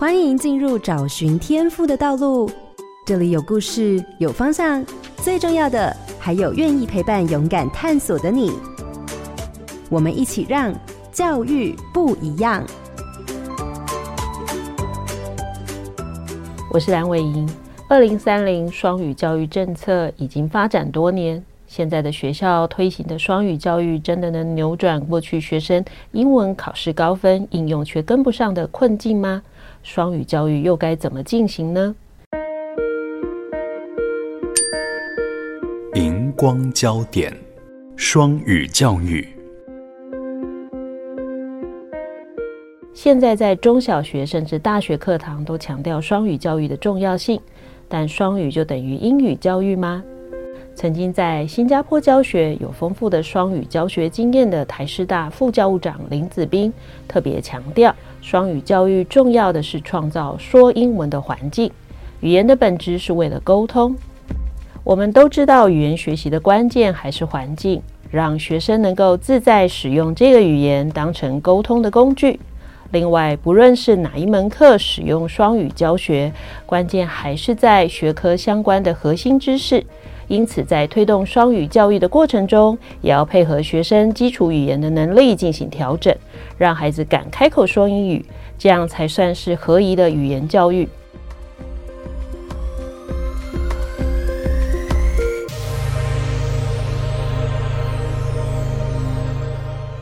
欢迎进入找寻天赋的道路。这里有故事，有方向，最重要的还有愿意陪伴、勇敢探索的你。我们一起让教育不一样。我是蓝伟莹。二零三零双语教育政策已经发展多年，现在的学校推行的双语教育真的能扭转过去学生英文考试高分、应用却跟不上的困境吗？双语教育又该怎么进行呢？荧光焦点，双语教育。现在在中小学甚至大学课堂都强调双语教育的重要性。但双语就等于英语教育吗？曾经在新加坡教学有丰富的双语教学经验的台师大副教务长林子斌特别强调，双语教育重要的是创造说英文的环境。语言的本质是为了沟通。我们都知道，语言学习的关键还是环境，让学生能够自在使用这个语言当成沟通的工具。另外，不论是哪一门课使用双语教学，关键还是在学科相关的核心知识。因此，在推动双语教育的过程中，也要配合学生基础语言的能力进行调整，让孩子敢开口说英语，这样才算是合宜的语言教育。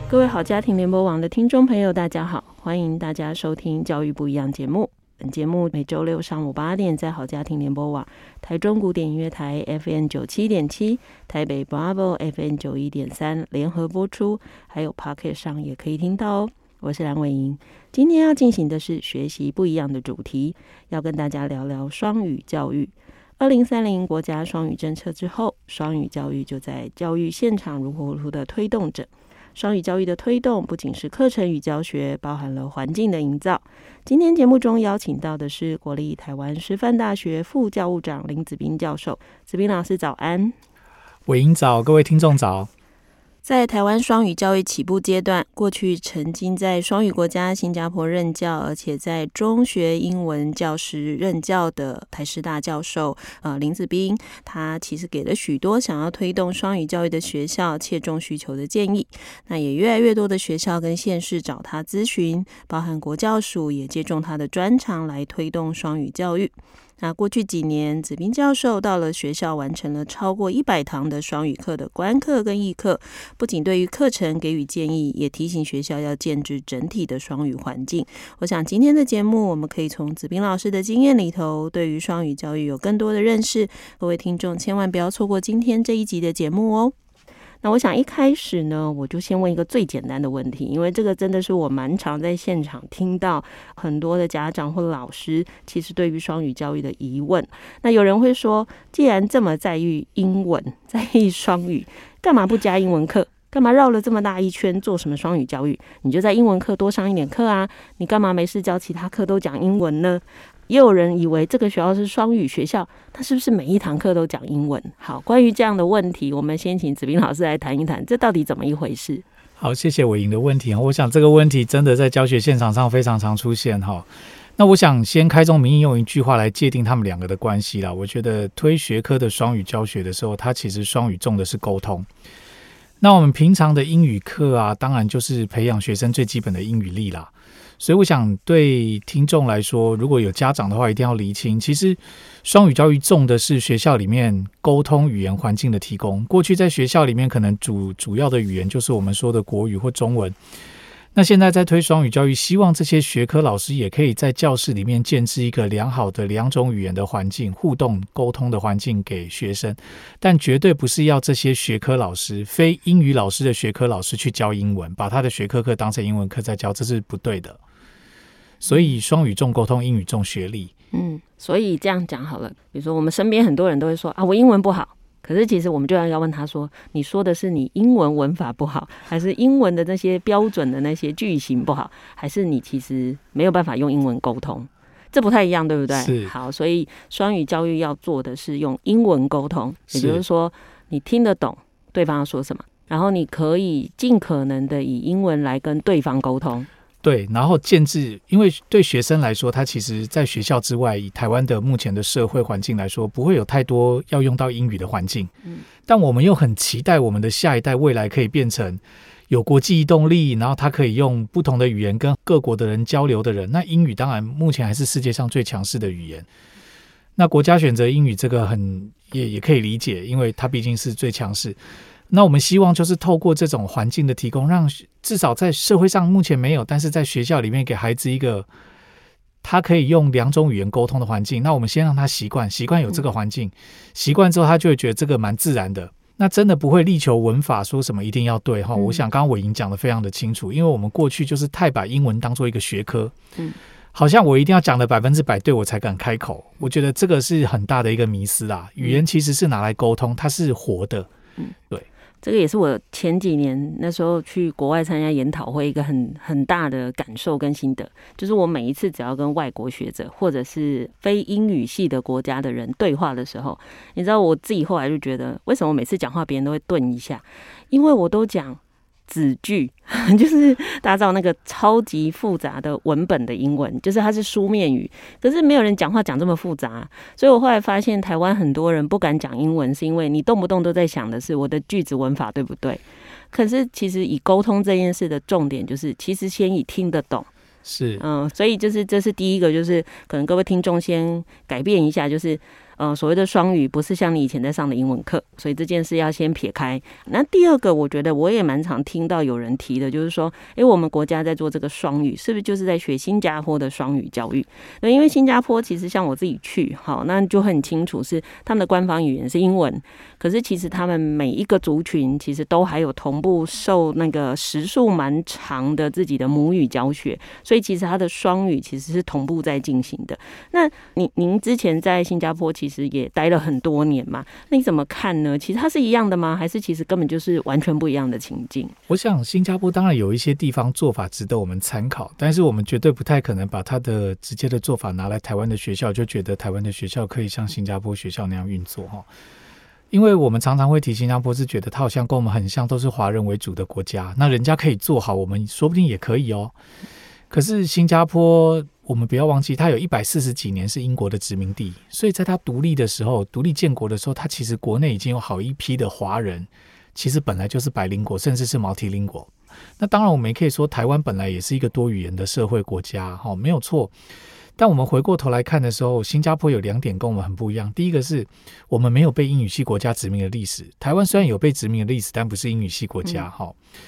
各位好家庭联播网的听众朋友，大家好，欢迎大家收听《教育不一样》节目。本节目每周六上午八点在好家庭联播网、台中古典音乐台 FM 九七点七、台北 Bravo FM 九一点三联合播出，还有 Pocket 上也可以听到哦。我是蓝伟莹，今天要进行的是学习不一样的主题，要跟大家聊聊双语教育。二零三零国家双语政策之后，双语教育就在教育现场如火如荼的推动着。双语教育的推动不仅是课程与教学，包含了环境的营造。今天节目中邀请到的是国立台湾师范大学副教务长林子斌教授，子斌老师早安。伟莹早，各位听众早。在台湾双语教育起步阶段，过去曾经在双语国家新加坡任教，而且在中学英文教师任教的台师大教授，呃，林子斌，他其实给了许多想要推动双语教育的学校切中需求的建议。那也越来越多的学校跟县市找他咨询，包含国教署也借重他的专长来推动双语教育。那过去几年，子斌教授到了学校，完成了超过一百堂的双语课的观课跟议课，不仅对于课程给予建议，也提醒学校要建置整体的双语环境。我想今天的节目，我们可以从子斌老师的经验里头，对于双语教育有更多的认识。各位听众千万不要错过今天这一集的节目哦。那我想一开始呢，我就先问一个最简单的问题，因为这个真的是我蛮常在现场听到很多的家长或老师，其实对于双语教育的疑问。那有人会说，既然这么在意英文，在意双语，干嘛不加英文课？干嘛绕了这么大一圈做什么双语教育？你就在英文课多上一点课啊！你干嘛没事教其他课都讲英文呢？也有人以为这个学校是双语学校，它是不是每一堂课都讲英文？好，关于这样的问题，我们先请子斌老师来谈一谈，这到底怎么一回事？好，谢谢伟莹的问题。我想这个问题真的在教学现场上非常常出现哈。那我想先开宗明义用一句话来界定他们两个的关系啦。我觉得推学科的双语教学的时候，它其实双语重的是沟通。那我们平常的英语课啊，当然就是培养学生最基本的英语力啦。所以我想对听众来说，如果有家长的话，一定要厘清，其实双语教育重的是学校里面沟通语言环境的提供。过去在学校里面，可能主主要的语言就是我们说的国语或中文。那现在在推双语教育，希望这些学科老师也可以在教室里面建置一个良好的两种语言的环境，互动沟通的环境给学生，但绝对不是要这些学科老师，非英语老师的学科老师去教英文，把他的学科课当成英文课在教，这是不对的。所以双语重沟通，英语重学历。嗯，所以这样讲好了，比如说我们身边很多人都会说啊，我英文不好。可是，其实我们就要要问他说：“你说的是你英文文法不好，还是英文的那些标准的那些句型不好，还是你其实没有办法用英文沟通？这不太一样，对不对？”是。好，所以双语教育要做的是用英文沟通，也就是说，你听得懂对方要说什么，然后你可以尽可能的以英文来跟对方沟通。对，然后建制，因为对学生来说，他其实在学校之外，以台湾的目前的社会环境来说，不会有太多要用到英语的环境。嗯，但我们又很期待我们的下一代未来可以变成有国际移动力，然后他可以用不同的语言跟各国的人交流的人。那英语当然目前还是世界上最强势的语言。那国家选择英语这个很也也可以理解，因为它毕竟是最强势。那我们希望就是透过这种环境的提供，让至少在社会上目前没有，但是在学校里面给孩子一个他可以用两种语言沟通的环境。那我们先让他习惯，习惯有这个环境，习惯之后他就会觉得这个蛮自然的。那真的不会力求文法说什么一定要对哈。我想刚刚伟莹讲的非常的清楚，因为我们过去就是太把英文当做一个学科，嗯，好像我一定要讲的百分之百对我才敢开口。我觉得这个是很大的一个迷思啦。语言其实是拿来沟通，它是活的，嗯，对。这个也是我前几年那时候去国外参加研讨会一个很很大的感受跟心得，就是我每一次只要跟外国学者或者是非英语系的国家的人对话的时候，你知道我自己后来就觉得，为什么每次讲话别人都会顿一下？因为我都讲。子句 就是打造那个超级复杂的文本的英文，就是它是书面语，可是没有人讲话讲这么复杂，所以我后来发现台湾很多人不敢讲英文，是因为你动不动都在想的是我的句子文法对不对？可是其实以沟通这件事的重点就是，其实先以听得懂，是嗯，所以就是这是第一个，就是可能各位听众先改变一下，就是。呃，所谓的双语不是像你以前在上的英文课，所以这件事要先撇开。那第二个，我觉得我也蛮常听到有人提的，就是说，诶，我们国家在做这个双语，是不是就是在学新加坡的双语教育？那因为新加坡其实像我自己去，好，那就很清楚是他们的官方语言是英文，可是其实他们每一个族群其实都还有同步受那个时数蛮长的自己的母语教学，所以其实他的双语其实是同步在进行的。那您您之前在新加坡其其实也待了很多年嘛，那你怎么看呢？其实它是一样的吗？还是其实根本就是完全不一样的情境？我想新加坡当然有一些地方做法值得我们参考，但是我们绝对不太可能把它的直接的做法拿来台湾的学校，就觉得台湾的学校可以像新加坡学校那样运作哈。因为我们常常会提新加坡，是觉得它好像跟我们很像，都是华人为主的国家，那人家可以做好，我们说不定也可以哦。可是新加坡。我们不要忘记，它有一百四十几年是英国的殖民地，所以在它独立的时候、独立建国的时候，它其实国内已经有好一批的华人，其实本来就是百灵国，甚至是 multilingual。那当然，我们也可以说，台湾本来也是一个多语言的社会国家，哈，没有错。但我们回过头来看的时候，新加坡有两点跟我们很不一样。第一个是我们没有被英语系国家殖民的历史，台湾虽然有被殖民的历史，但不是英语系国家，哈、嗯。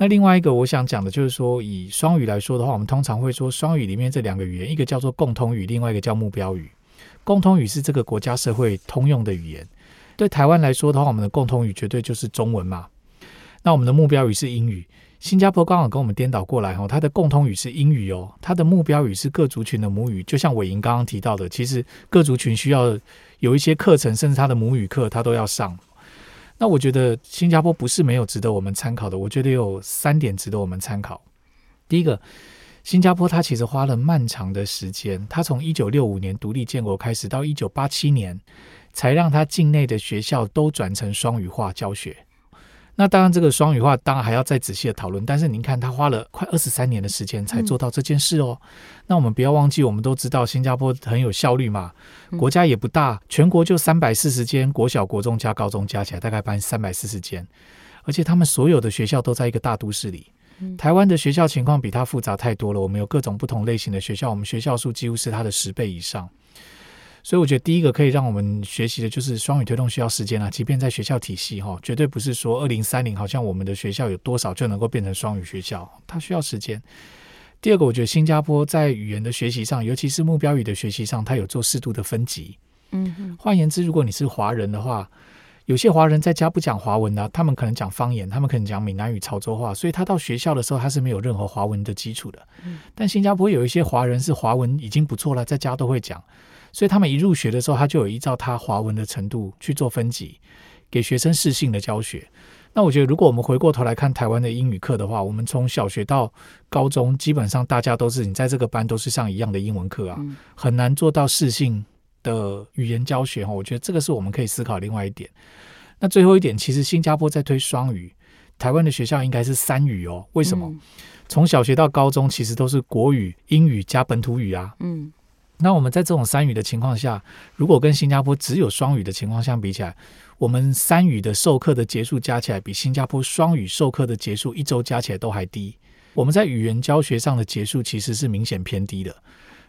那另外一个我想讲的就是说，以双语来说的话，我们通常会说双语里面这两个语言，一个叫做共通语，另外一个叫目标语。共通语是这个国家社会通用的语言。对台湾来说的话，我们的共通语绝对就是中文嘛。那我们的目标语是英语。新加坡刚好跟我们颠倒过来哦，它的共通语是英语哦，它的目标语是各族群的母语。就像伟莹刚刚提到的，其实各族群需要有一些课程，甚至他的母语课，他都要上。那我觉得新加坡不是没有值得我们参考的，我觉得有三点值得我们参考。第一个，新加坡它其实花了漫长的时间，它从一九六五年独立建国开始，到一九八七年才让它境内的学校都转成双语化教学。那当然，这个双语化当然还要再仔细的讨论。但是您看，他花了快二十三年的时间才做到这件事哦。嗯、那我们不要忘记，我们都知道新加坡很有效率嘛，国家也不大，全国就三百四十间国小、国中加高中加起来大概办三百四十间，而且他们所有的学校都在一个大都市里。台湾的学校情况比它复杂太多了，我们有各种不同类型的学校，我们学校数几乎是它的十倍以上。所以我觉得第一个可以让我们学习的就是双语推动需要时间啊，即便在学校体系哈，绝对不是说二零三零好像我们的学校有多少就能够变成双语学校，它需要时间。第二个，我觉得新加坡在语言的学习上，尤其是目标语的学习上，它有做适度的分级。嗯哼，换言之，如果你是华人的话，有些华人在家不讲华文的啊，他们可能讲方言，他们可能讲闽南语、潮州话，所以他到学校的时候他是没有任何华文的基础的。但新加坡有一些华人是华文已经不错了，在家都会讲。所以他们一入学的时候，他就有依照他华文的程度去做分级，给学生适性的教学。那我觉得，如果我们回过头来看台湾的英语课的话，我们从小学到高中，基本上大家都是你在这个班都是上一样的英文课啊，很难做到适性的语言教学哈。我觉得这个是我们可以思考另外一点。那最后一点，其实新加坡在推双语，台湾的学校应该是三语哦。为什么？从小学到高中，其实都是国语、英语加本土语啊。嗯，那我们在这种三语的情况下，如果跟新加坡只有双语的情况相比起来，我们三语的授课的结束加起来，比新加坡双语授课的结束一周加起来都还低。我们在语言教学上的结束其实是明显偏低的。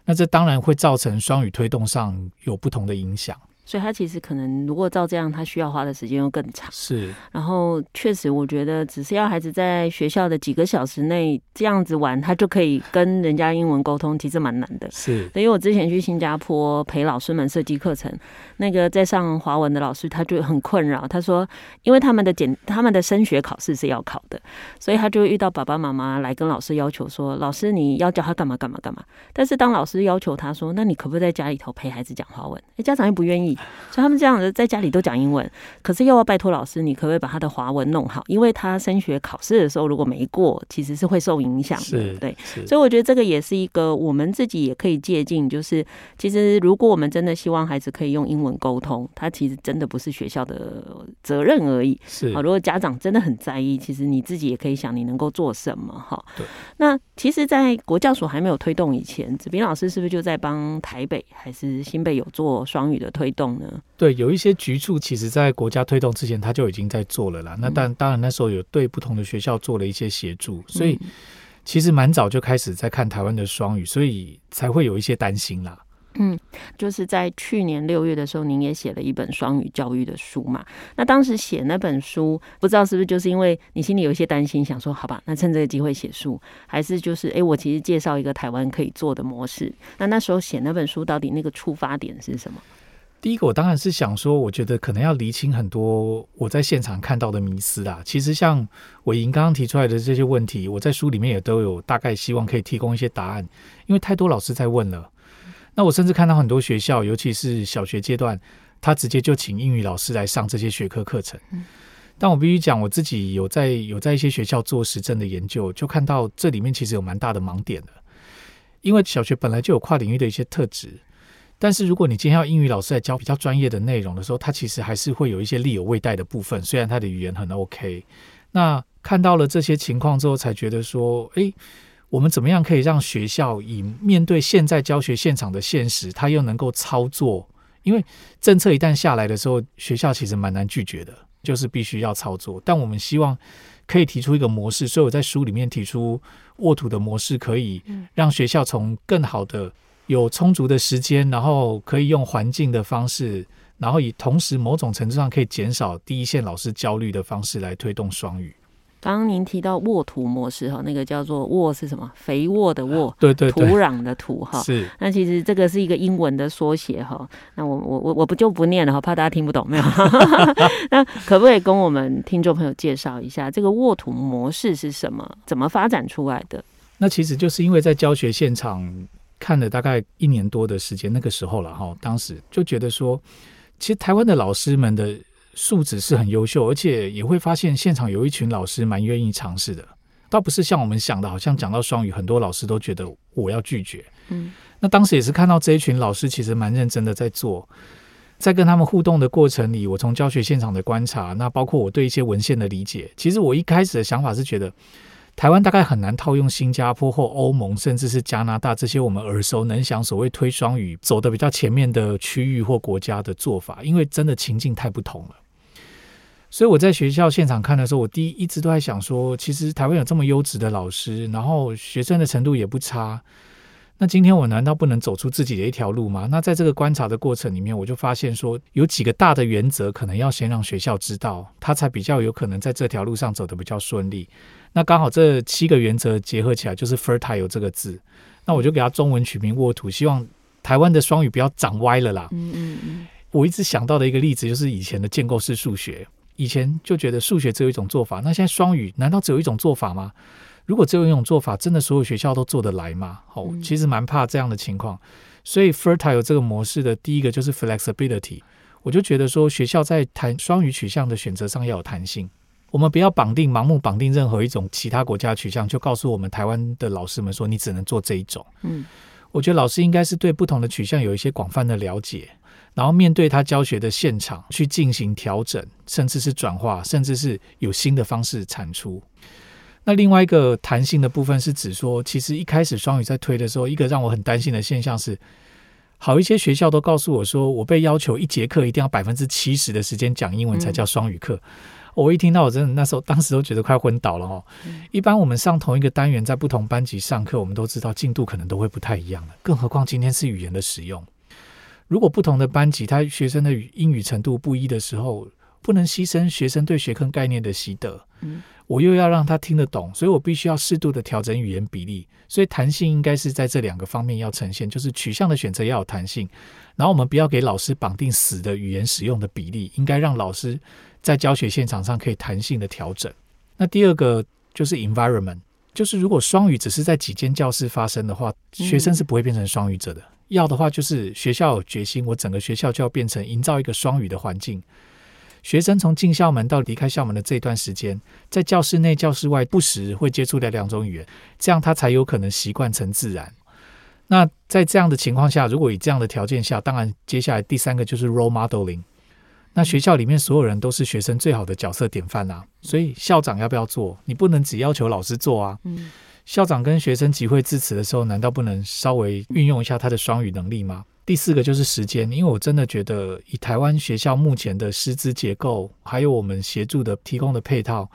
那这当然会造成双语推动上有不同的影响。所以他其实可能，如果照这样，他需要花的时间又更长。是，然后确实，我觉得只是要孩子在学校的几个小时内这样子玩，他就可以跟人家英文沟通，其实蛮难的。是，因为我之前去新加坡陪老师们设计课程，那个在上华文的老师他就很困扰，他说，因为他们的简他们的升学考试是要考的，所以他就会遇到爸爸妈妈来跟老师要求说，老师你要教他干嘛干嘛干嘛。但是当老师要求他说，那你可不可以在家里头陪孩子讲华文？哎，家长又不愿意。所以他们这样子在家里都讲英文，可是又要拜托老师，你可不可以把他的华文弄好？因为他升学考试的时候如果没过，其实是会受影响的。对，所以我觉得这个也是一个我们自己也可以借鉴，就是其实如果我们真的希望孩子可以用英文沟通，他其实真的不是学校的责任而已。是啊，如果家长真的很在意，其实你自己也可以想你能够做什么哈。对，那其实，在国教署还没有推动以前，子斌老师是不是就在帮台北还是新北有做双语的推动呢？对，有一些局处，其实在国家推动之前，他就已经在做了啦。那但当然那时候有对不同的学校做了一些协助，所以其实蛮早就开始在看台湾的双语，所以才会有一些担心啦。嗯，就是在去年六月的时候，您也写了一本双语教育的书嘛。那当时写那本书，不知道是不是就是因为你心里有一些担心，想说好吧，那趁这个机会写书，还是就是哎，我其实介绍一个台湾可以做的模式。那那时候写那本书，到底那个出发点是什么？第一个，我当然是想说，我觉得可能要厘清很多我在现场看到的迷思啦。其实像伟莹刚刚提出来的这些问题，我在书里面也都有大概希望可以提供一些答案，因为太多老师在问了。那我甚至看到很多学校，尤其是小学阶段，他直接就请英语老师来上这些学科课程。但我必须讲，我自己有在有在一些学校做实证的研究，就看到这里面其实有蛮大的盲点的，因为小学本来就有跨领域的一些特质。但是如果你今天要英语老师来教比较专业的内容的时候，他其实还是会有一些力有未逮的部分。虽然他的语言很 OK，那看到了这些情况之后，才觉得说，诶，我们怎么样可以让学校以面对现在教学现场的现实，他又能够操作？因为政策一旦下来的时候，学校其实蛮难拒绝的，就是必须要操作。但我们希望可以提出一个模式，所以我在书里面提出沃土的模式，可以让学校从更好的。有充足的时间，然后可以用环境的方式，然后以同时某种程度上可以减少第一线老师焦虑的方式来推动双语。刚刚您提到沃土模式哈，那个叫做沃是什么？肥沃的沃，对对对，土壤的土哈。是。那其实这个是一个英文的缩写哈。那我我我我不就不念了哈，怕大家听不懂没有？那可不可以跟我们听众朋友介绍一下这个沃土模式是什么？怎么发展出来的？那其实就是因为在教学现场。看了大概一年多的时间，那个时候了哈，当时就觉得说，其实台湾的老师们的素质是很优秀，而且也会发现现场有一群老师蛮愿意尝试的，倒不是像我们想的，好像讲到双语，很多老师都觉得我要拒绝。嗯，那当时也是看到这一群老师其实蛮认真的在做，在跟他们互动的过程里，我从教学现场的观察，那包括我对一些文献的理解，其实我一开始的想法是觉得。台湾大概很难套用新加坡或欧盟，甚至是加拿大这些我们耳熟能详、所谓推双语走的比较前面的区域或国家的做法，因为真的情境太不同了。所以我在学校现场看的时候，我第一一直都在想说，其实台湾有这么优质的老师，然后学生的程度也不差。那今天我难道不能走出自己的一条路吗？那在这个观察的过程里面，我就发现说，有几个大的原则，可能要先让学校知道，他才比较有可能在这条路上走得比较顺利。那刚好这七个原则结合起来，就是 “fertile” 这个字。那我就给它中文取名“沃土”，希望台湾的双语不要长歪了啦。嗯嗯嗯。我一直想到的一个例子，就是以前的建构式数学，以前就觉得数学只有一种做法，那现在双语难道只有一种做法吗？如果只有一种做法，真的所有学校都做得来吗？好，其实蛮怕这样的情况。所以 Fertile 这个模式的第一个就是 Flexibility。我就觉得说，学校在谈双语取向的选择上要有弹性。我们不要绑定、盲目绑定任何一种其他国家取向，就告诉我们台湾的老师们说，你只能做这一种。嗯，我觉得老师应该是对不同的取向有一些广泛的了解，然后面对他教学的现场去进行调整，甚至是转化，甚至是有新的方式产出。那另外一个弹性的部分是指说，其实一开始双语在推的时候，一个让我很担心的现象是，好一些学校都告诉我说，我被要求一节课一定要百分之七十的时间讲英文才叫双语课。嗯我一听到，我真的那时候当时都觉得快昏倒了哦。一般我们上同一个单元，在不同班级上课，我们都知道进度可能都会不太一样的，更何况今天是语言的使用。如果不同的班级，他学生的英语程度不一的时候，不能牺牲学生对学科概念的习得。我又要让他听得懂，所以我必须要适度的调整语言比例。所以弹性应该是在这两个方面要呈现，就是取向的选择要有弹性，然后我们不要给老师绑定死的语言使用的比例，应该让老师。在教学现场上可以弹性的调整。那第二个就是 environment，就是如果双语只是在几间教室发生的话，学生是不会变成双语者的。要的话就是学校有决心，我整个学校就要变成营造一个双语的环境。学生从进校门到离开校门的这段时间，在教室内、教室外不时会接触到两种语言，这样他才有可能习惯成自然。那在这样的情况下，如果以这样的条件下，当然接下来第三个就是 role modeling。那学校里面所有人都是学生最好的角色典范啊，所以校长要不要做？你不能只要求老师做啊。嗯校长跟学生集会致辞的时候，难道不能稍微运用一下他的双语能力吗？第四个就是时间，因为我真的觉得以台湾学校目前的师资结构，还有我们协助的提供的配套，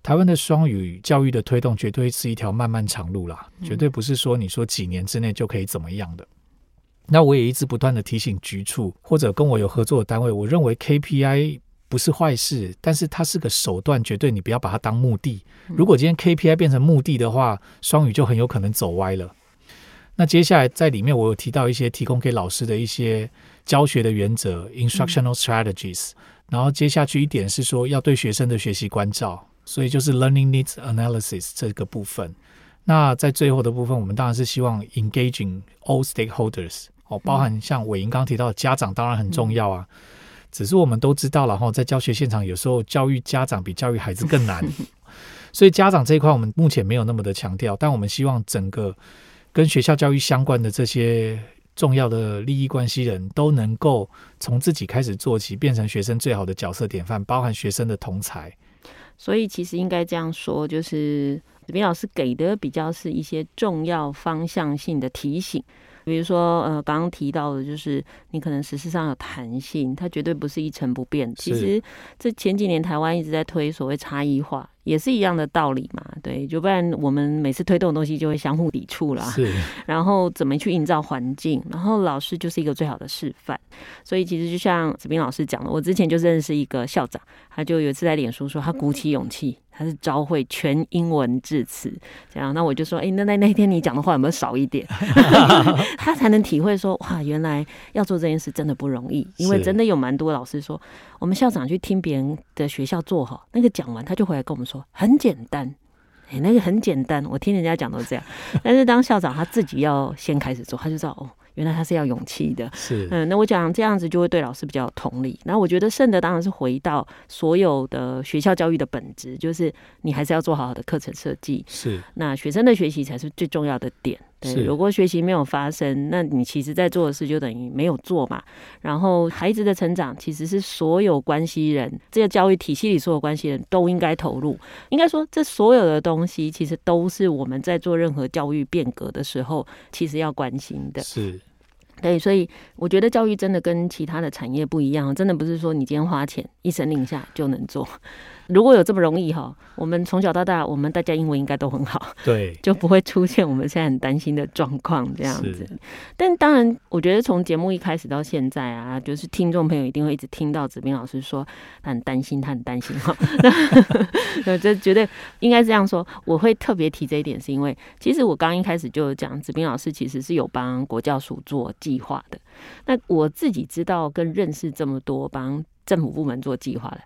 台湾的双语教育的推动绝对是一条漫漫长路啦，绝对不是说你说几年之内就可以怎么样的。那我也一直不断的提醒局处或者跟我有合作的单位，我认为 KPI 不是坏事，但是它是个手段，绝对你不要把它当目的。如果今天 KPI 变成目的的话，双语就很有可能走歪了。那接下来在里面我有提到一些提供给老师的一些教学的原则 （instructional strategies），然后接下去一点是说要对学生的学习关照，所以就是 learning needs analysis 这个部分。那在最后的部分，我们当然是希望 engaging all stakeholders。哦，包含像伟莹刚刚提到的家长当然很重要啊，只是我们都知道了哈，在教学现场有时候教育家长比教育孩子更难，所以家长这一块我们目前没有那么的强调，但我们希望整个跟学校教育相关的这些重要的利益关系人都能够从自己开始做起，变成学生最好的角色典范，包含学生的同才。所以其实应该这样说，就是子彬老师给的比较是一些重要方向性的提醒。比如说，呃，刚刚提到的，就是你可能实质上有弹性，它绝对不是一成不变。其实这前几年台湾一直在推所谓差异化。也是一样的道理嘛，对，就不然我们每次推动的东西就会相互抵触啦。是，然后怎么去营造环境，然后老师就是一个最好的示范。所以其实就像子斌老师讲的，我之前就认识一个校长，他就有一次在脸书说，他鼓起勇气，他是朝会全英文致辞，这样，那我就说，哎，那那那天你讲的话有没有少一点？他才能体会说，哇，原来要做这件事真的不容易，因为真的有蛮多老师说，我们校长去听别人的学校做好，那个讲完他就回来跟我们说。很简单，哎，那个很简单，我听人家讲都这样。但是当校长他自己要先开始做，他就知道哦。原来他是要勇气的，是嗯，那我讲这样子就会对老师比较有同理。那我觉得剩的当然是回到所有的学校教育的本质，就是你还是要做好好的课程设计。是，那学生的学习才是最重要的点。对，如果学习没有发生，那你其实在做的事就等于没有做嘛。然后孩子的成长其实是所有关系人，这个教育体系里所有关系人都应该投入。应该说，这所有的东西其实都是我们在做任何教育变革的时候，其实要关心的。是。对，所以我觉得教育真的跟其他的产业不一样，真的不是说你今天花钱一声令下就能做。如果有这么容易哈，我们从小到大，我们大家英文应该都很好，对，就不会出现我们现在很担心的状况这样子。但当然，我觉得从节目一开始到现在啊，就是听众朋友一定会一直听到子斌老师说他很担心，他很担心哈。那这绝对应该这样说。我会特别提这一点，是因为其实我刚一开始就讲，子斌老师其实是有帮国教署做计划的。那我自己知道跟认识这么多帮政府部门做计划的。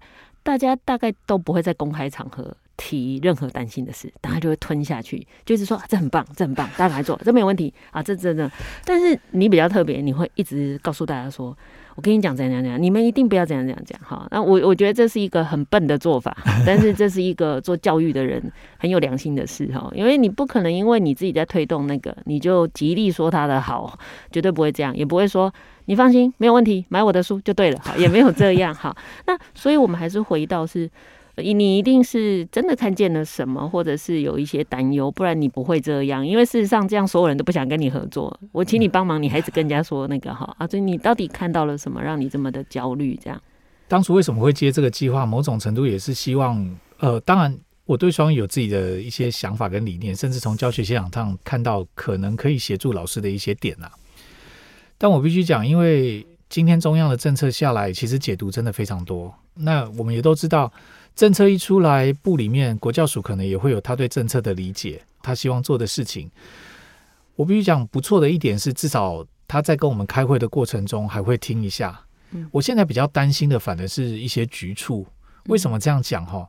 大家大概都不会在公开场合提任何担心的事，大家就会吞下去，就是说这很棒，这很棒，大家来做，这没有问题啊，这真的。但是你比较特别，你会一直告诉大家说，我跟你讲怎样怎样，你们一定不要怎样怎样讲哈。那我我觉得这是一个很笨的做法，但是这是一个做教育的人很有良心的事哈，因为你不可能因为你自己在推动那个，你就极力说他的好，绝对不会这样，也不会说。你放心，没有问题，买我的书就对了。好，也没有这样。好，那所以我们还是回到是，你一定是真的看见了什么，或者是有一些担忧，不然你不会这样。因为事实上，这样所有人都不想跟你合作。我请你帮忙，你还是跟人家说那个哈啊，所以你到底看到了什么，让你这么的焦虑？这样，当初为什么会接这个计划？某种程度也是希望，呃，当然我对双语有自己的一些想法跟理念，甚至从教学现场上看到可能可以协助老师的一些点啊。但我必须讲，因为今天中央的政策下来，其实解读真的非常多。那我们也都知道，政策一出来，部里面国教署可能也会有他对政策的理解，他希望做的事情。我必须讲，不错的一点是，至少他在跟我们开会的过程中还会听一下。我现在比较担心的，反而是一些局处。为什么这样讲？哈，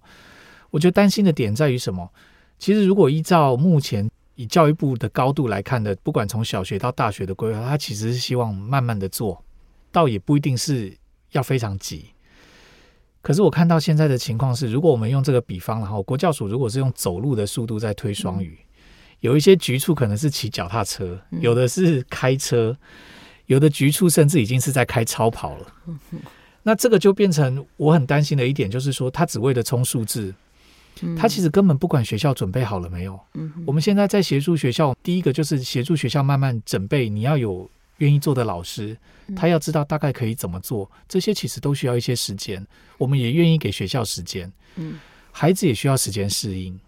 我觉得担心的点在于什么？其实如果依照目前以教育部的高度来看的，不管从小学到大学的规划，他其实是希望慢慢的做，倒也不一定是要非常急。可是我看到现在的情况是，如果我们用这个比方，然后国教署如果是用走路的速度在推双语，有一些局处可能是骑脚踏车，有的是开车，有的局处甚至已经是在开超跑了。那这个就变成我很担心的一点，就是说他只为了冲数字，他其实根本不管学校准备好了没有。我们现在在协助学校，第一个就是协助学校慢慢准备，你要有。愿意做的老师，他要知道大概可以怎么做，这些其实都需要一些时间。我们也愿意给学校时间，嗯，孩子也需要时间适应。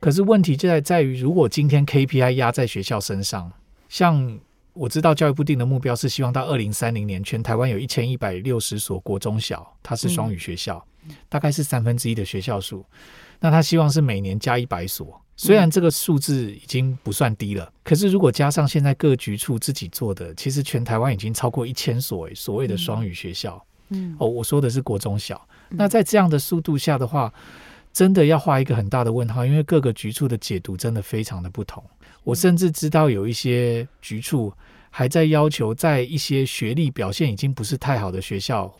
可是问题就在在于，如果今天 KPI 压在学校身上，像我知道教育部定的目标是希望到二零三零年，全台湾有一千一百六十所国中小，它是双语学校，大概是三分之一的学校数。那他希望是每年加一百所。虽然这个数字已经不算低了，可是如果加上现在各局处自己做的，其实全台湾已经超过一千所所谓的双语学校。嗯，哦，我说的是国中小。那在这样的速度下的话，真的要画一个很大的问号，因为各个局处的解读真的非常的不同。我甚至知道有一些局处还在要求，在一些学历表现已经不是太好的学校，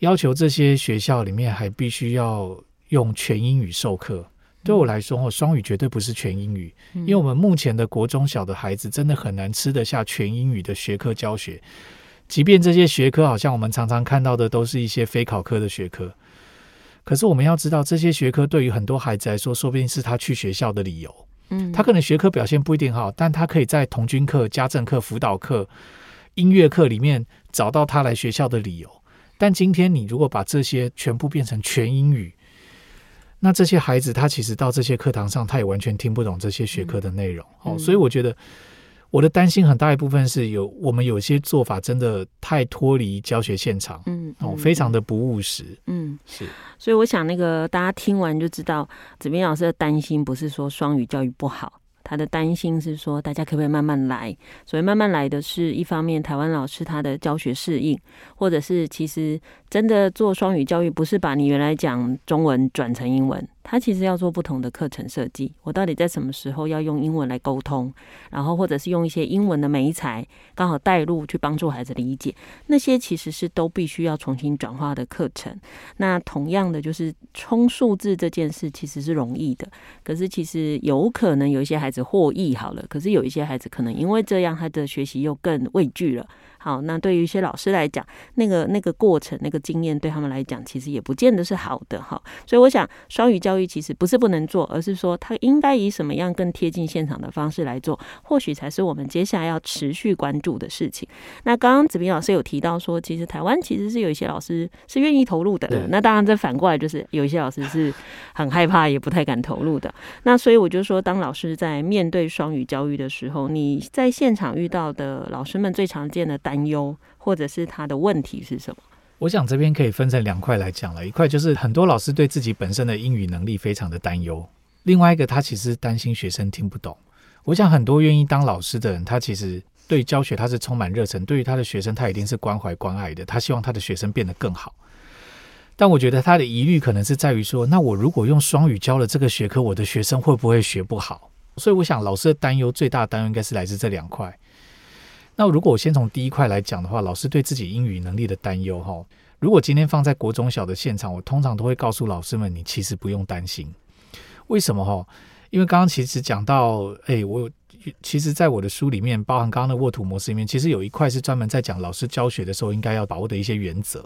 要求这些学校里面还必须要用全英语授课。对我来说，哦双语绝对不是全英语，因为我们目前的国中小的孩子真的很难吃得下全英语的学科教学。即便这些学科好像我们常常看到的都是一些非考科的学科，可是我们要知道，这些学科对于很多孩子来说，说不定是他去学校的理由。嗯，他可能学科表现不一定好，但他可以在童军课、家政课、辅导课、音乐课里面找到他来学校的理由。但今天你如果把这些全部变成全英语，那这些孩子，他其实到这些课堂上，他也完全听不懂这些学科的内容哦。所以我觉得我的担心很大一部分是有我们有些做法真的太脱离教学现场，嗯哦，非常的不务实，嗯是。所以我想那个大家听完就知道，子斌老师的担心不是说双语教育不好。他的担心是说，大家可不可以慢慢来？所以慢慢来的是一方面，台湾老师他的教学适应，或者是其实真的做双语教育，不是把你原来讲中文转成英文。他其实要做不同的课程设计，我到底在什么时候要用英文来沟通，然后或者是用一些英文的媒材刚好带入去帮助孩子理解，那些其实是都必须要重新转化的课程。那同样的，就是冲数字这件事其实是容易的，可是其实有可能有一些孩子获益好了，可是有一些孩子可能因为这样，他的学习又更畏惧了。好，那对于一些老师来讲，那个那个过程、那个经验，对他们来讲，其实也不见得是好的哈。所以，我想双语教育其实不是不能做，而是说它应该以什么样更贴近现场的方式来做，或许才是我们接下来要持续关注的事情。那刚刚子平老师有提到说，其实台湾其实是有一些老师是愿意投入的。那当然，这反过来就是有一些老师是很害怕，也不太敢投入的。那所以我就说，当老师在面对双语教育的时候，你在现场遇到的老师们最常见的担担忧，或者是他的问题是什么？我想这边可以分成两块来讲了。一块就是很多老师对自己本身的英语能力非常的担忧，另外一个他其实担心学生听不懂。我想很多愿意当老师的人，他其实对教学他是充满热忱，对于他的学生他一定是关怀关爱的，他希望他的学生变得更好。但我觉得他的疑虑可能是在于说，那我如果用双语教了这个学科，我的学生会不会学不好？所以我想老师的担忧最大的担忧应该是来自这两块。那如果我先从第一块来讲的话，老师对自己英语能力的担忧哈，如果今天放在国中小的现场，我通常都会告诉老师们，你其实不用担心。为什么哈？因为刚刚其实讲到，哎，我其实在我的书里面，包含刚刚的沃土模式里面，其实有一块是专门在讲老师教学的时候应该要把握的一些原则。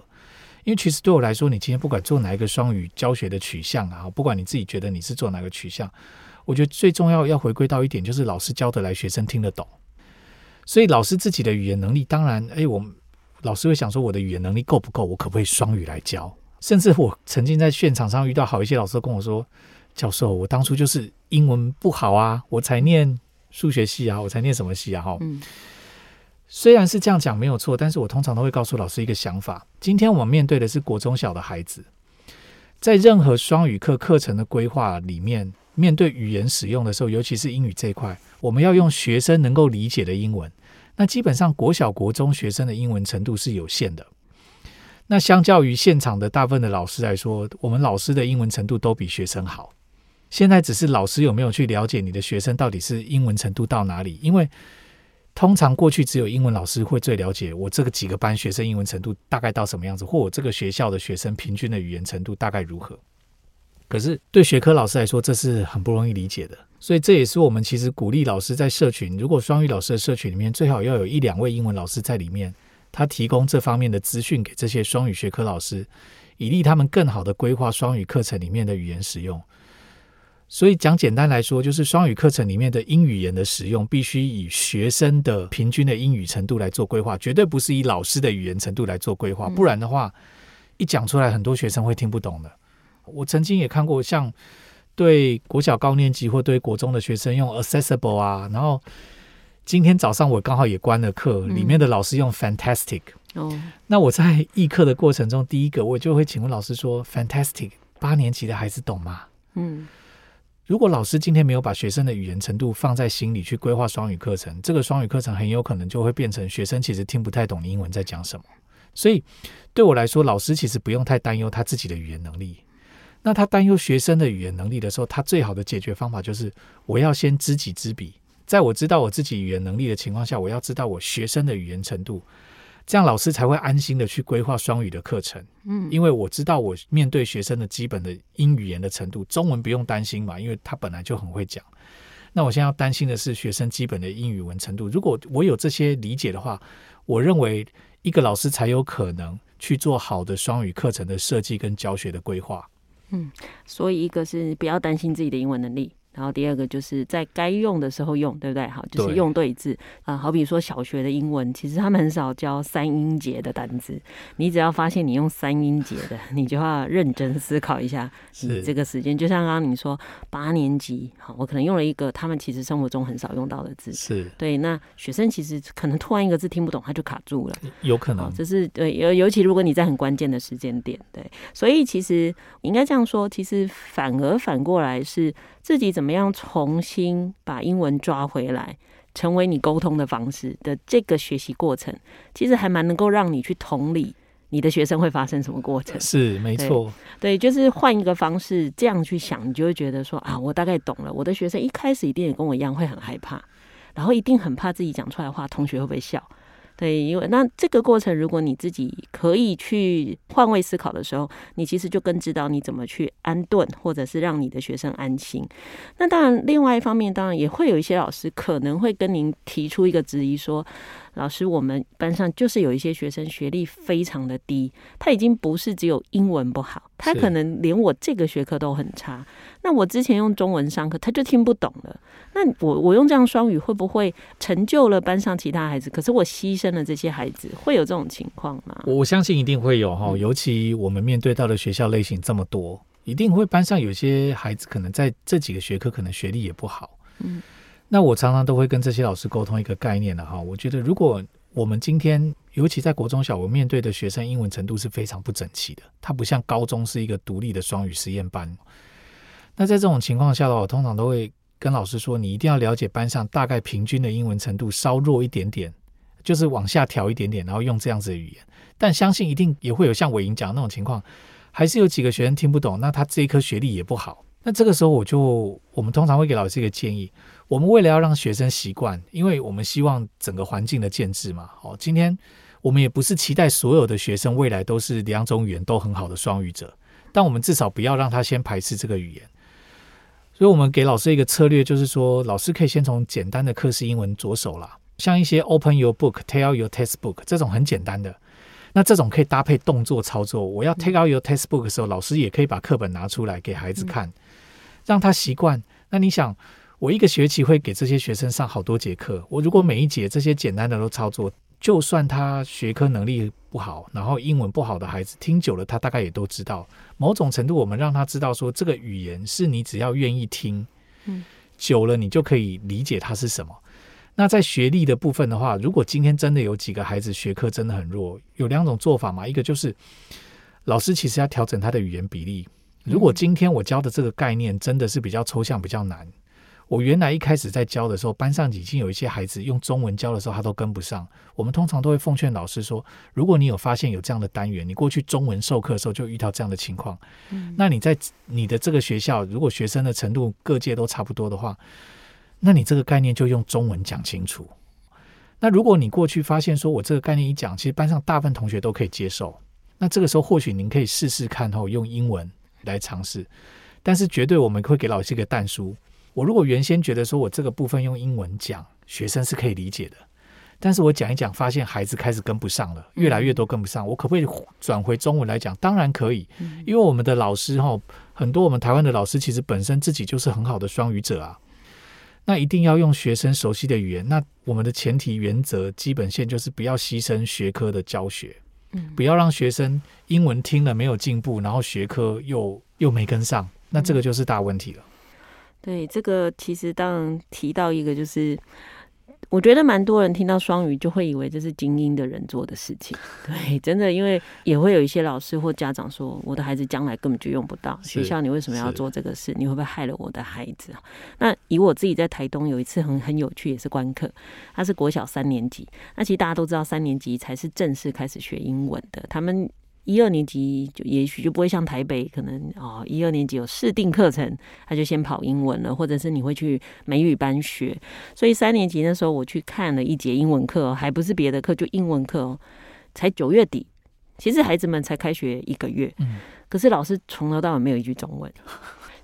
因为其实对我来说，你今天不管做哪一个双语教学的取向啊，不管你自己觉得你是做哪个取向，我觉得最重要要回归到一点，就是老师教得来，学生听得懂。所以老师自己的语言能力，当然，哎，我们老师会想说，我的语言能力够不够？我可不可以双语来教？甚至我曾经在现场上遇到好一些老师跟我说：“教授，我当初就是英文不好啊，我才念数学系啊，我才念什么系啊？”哈，嗯。虽然是这样讲没有错，但是我通常都会告诉老师一个想法：今天我们面对的是国中小的孩子，在任何双语课课程的规划里面，面对语言使用的时候，尤其是英语这一块，我们要用学生能够理解的英文。那基本上国小、国中学生的英文程度是有限的。那相较于现场的大部分的老师来说，我们老师的英文程度都比学生好。现在只是老师有没有去了解你的学生到底是英文程度到哪里，因为。通常过去只有英文老师会最了解我这个几个班学生英文程度大概到什么样子，或我这个学校的学生平均的语言程度大概如何。可是对学科老师来说，这是很不容易理解的。所以这也是我们其实鼓励老师在社群，如果双语老师的社群里面最好要有一两位英文老师在里面，他提供这方面的资讯给这些双语学科老师，以利他们更好的规划双语课程里面的语言使用。所以讲简单来说，就是双语课程里面的英语言的使用，必须以学生的平均的英语程度来做规划，绝对不是以老师的语言程度来做规划。不然的话，一讲出来，很多学生会听不懂的。我曾经也看过，像对国小高年级或对国中的学生用 accessible 啊，然后今天早上我刚好也关了课，里面的老师用 fantastic。哦，那我在议课的过程中，第一个我就会请问老师说：fantastic，八年级的孩子懂吗？嗯。如果老师今天没有把学生的语言程度放在心里去规划双语课程，这个双语课程很有可能就会变成学生其实听不太懂英文在讲什么。所以对我来说，老师其实不用太担忧他自己的语言能力。那他担忧学生的语言能力的时候，他最好的解决方法就是我要先知己知彼，在我知道我自己语言能力的情况下，我要知道我学生的语言程度。这样老师才会安心的去规划双语的课程，嗯，因为我知道我面对学生的基本的英语言的程度，中文不用担心嘛，因为他本来就很会讲。那我现在要担心的是学生基本的英语文程度。如果我有这些理解的话，我认为一个老师才有可能去做好的双语课程的设计跟教学的规划。嗯，所以一个是不要担心自己的英文能力。然后第二个就是在该用的时候用，对不对？好，就是用对字啊、呃。好比说小学的英文，其实他们很少教三音节的单字。你只要发现你用三音节的，你就要认真思考一下，你这个时间。就像刚刚你说八年级，好，我可能用了一个他们其实生活中很少用到的字。是对。那学生其实可能突然一个字听不懂，他就卡住了。有可能。这是对，尤尤其如果你在很关键的时间点，对。所以其实应该这样说，其实反而反过来是。自己怎么样重新把英文抓回来，成为你沟通的方式的这个学习过程，其实还蛮能够让你去同理你的学生会发生什么过程。是，没错。对，就是换一个方式这样去想，你就会觉得说啊，我大概懂了。我的学生一开始一定也跟我一样会很害怕，然后一定很怕自己讲出来的话，同学会不会笑？对，因为那这个过程，如果你自己可以去换位思考的时候，你其实就更知道你怎么去安顿，或者是让你的学生安心。那当然，另外一方面，当然也会有一些老师可能会跟您提出一个质疑，说。老师，我们班上就是有一些学生学历非常的低，他已经不是只有英文不好，他可能连我这个学科都很差。那我之前用中文上课，他就听不懂了。那我我用这样双语会不会成就了班上其他孩子？可是我牺牲了这些孩子，会有这种情况吗？我相信一定会有哈，尤其我们面对到的学校类型这么多，一定会班上有些孩子可能在这几个学科可能学历也不好。嗯。那我常常都会跟这些老师沟通一个概念的哈，我觉得如果我们今天，尤其在国中小，我面对的学生英文程度是非常不整齐的，它不像高中是一个独立的双语实验班。那在这种情况下的话，我通常都会跟老师说，你一定要了解班上大概平均的英文程度稍弱一点点，就是往下调一点点，然后用这样子的语言。但相信一定也会有像伟莹讲的那种情况，还是有几个学生听不懂，那他这一科学历也不好。那这个时候我就，我们通常会给老师一个建议。我们为了要让学生习惯，因为我们希望整个环境的建制嘛。好，今天我们也不是期待所有的学生未来都是两种语言都很好的双语者，但我们至少不要让他先排斥这个语言。所以，我们给老师一个策略，就是说，老师可以先从简单的课式英文着手啦，像一些 Open Your Book, Tell Your Textbook 这种很简单的，那这种可以搭配动作操作。我要 take out your textbook 的时候，老师也可以把课本拿出来给孩子看，让他习惯。那你想，我一个学期会给这些学生上好多节课，我如果每一节这些简单的都操作，就算他学科能力不好，然后英文不好的孩子听久了，他大概也都知道。某种程度，我们让他知道说，这个语言是你只要愿意听，久了你就可以理解它是什么。那在学历的部分的话，如果今天真的有几个孩子学科真的很弱，有两种做法嘛。一个就是老师其实要调整他的语言比例。如果今天我教的这个概念真的是比较抽象、比较难，我原来一开始在教的时候，班上已经有一些孩子用中文教的时候，他都跟不上。我们通常都会奉劝老师说，如果你有发现有这样的单元，你过去中文授课的时候就遇到这样的情况，那你在你的这个学校，如果学生的程度各界都差不多的话。那你这个概念就用中文讲清楚。那如果你过去发现说我这个概念一讲，其实班上大部分同学都可以接受，那这个时候或许您可以试试看后用英文来尝试。但是绝对我们会给老师一个但书。我如果原先觉得说我这个部分用英文讲，学生是可以理解的，但是我讲一讲，发现孩子开始跟不上了，越来越多跟不上，我可不可以转回中文来讲？当然可以，因为我们的老师哈，很多我们台湾的老师其实本身自己就是很好的双语者啊。那一定要用学生熟悉的语言。那我们的前提原则基本线就是不要牺牲学科的教学，嗯，不要让学生英文听了没有进步，然后学科又又没跟上，那这个就是大问题了。对，这个其实当然提到一个就是。我觉得蛮多人听到双语就会以为这是精英的人做的事情，对，真的，因为也会有一些老师或家长说，我的孩子将来根本就用不到学校，你为什么要做这个事？你会不会害了我的孩子？那以我自己在台东有一次很很有趣，也是观课，他是国小三年级，那其实大家都知道三年级才是正式开始学英文的，他们。一二年级就也许就不会像台北，可能哦，一二年级有试定课程，他就先跑英文了，或者是你会去美语班学。所以三年级那时候我去看了一节英文课，还不是别的课，就英文课哦，才九月底，其实孩子们才开学一个月，可是老师从头到尾没有一句中文。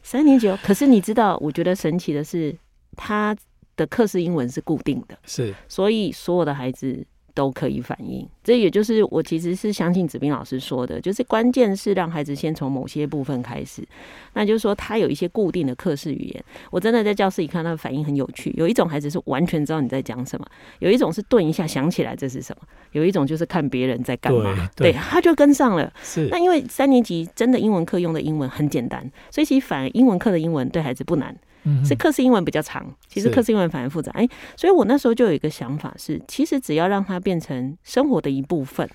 三年级哦，可是你知道，我觉得神奇的是，他的课是英文是固定的，是，所以所有的孩子。都可以反应，这也就是我其实是相信子斌老师说的，就是关键是让孩子先从某些部分开始，那就是说他有一些固定的课室语言。我真的在教室里看到反应很有趣，有一种孩子是完全知道你在讲什么，有一种是顿一下想起来这是什么，有一种就是看别人在干嘛，对，对，他就跟上了。是，那因为三年级真的英文课用的英文很简单，所以其实反而英文课的英文对孩子不难。是课式英文比较长，其实课式英文反而复杂。哎，所以我那时候就有一个想法是，其实只要让它变成生活的一部分，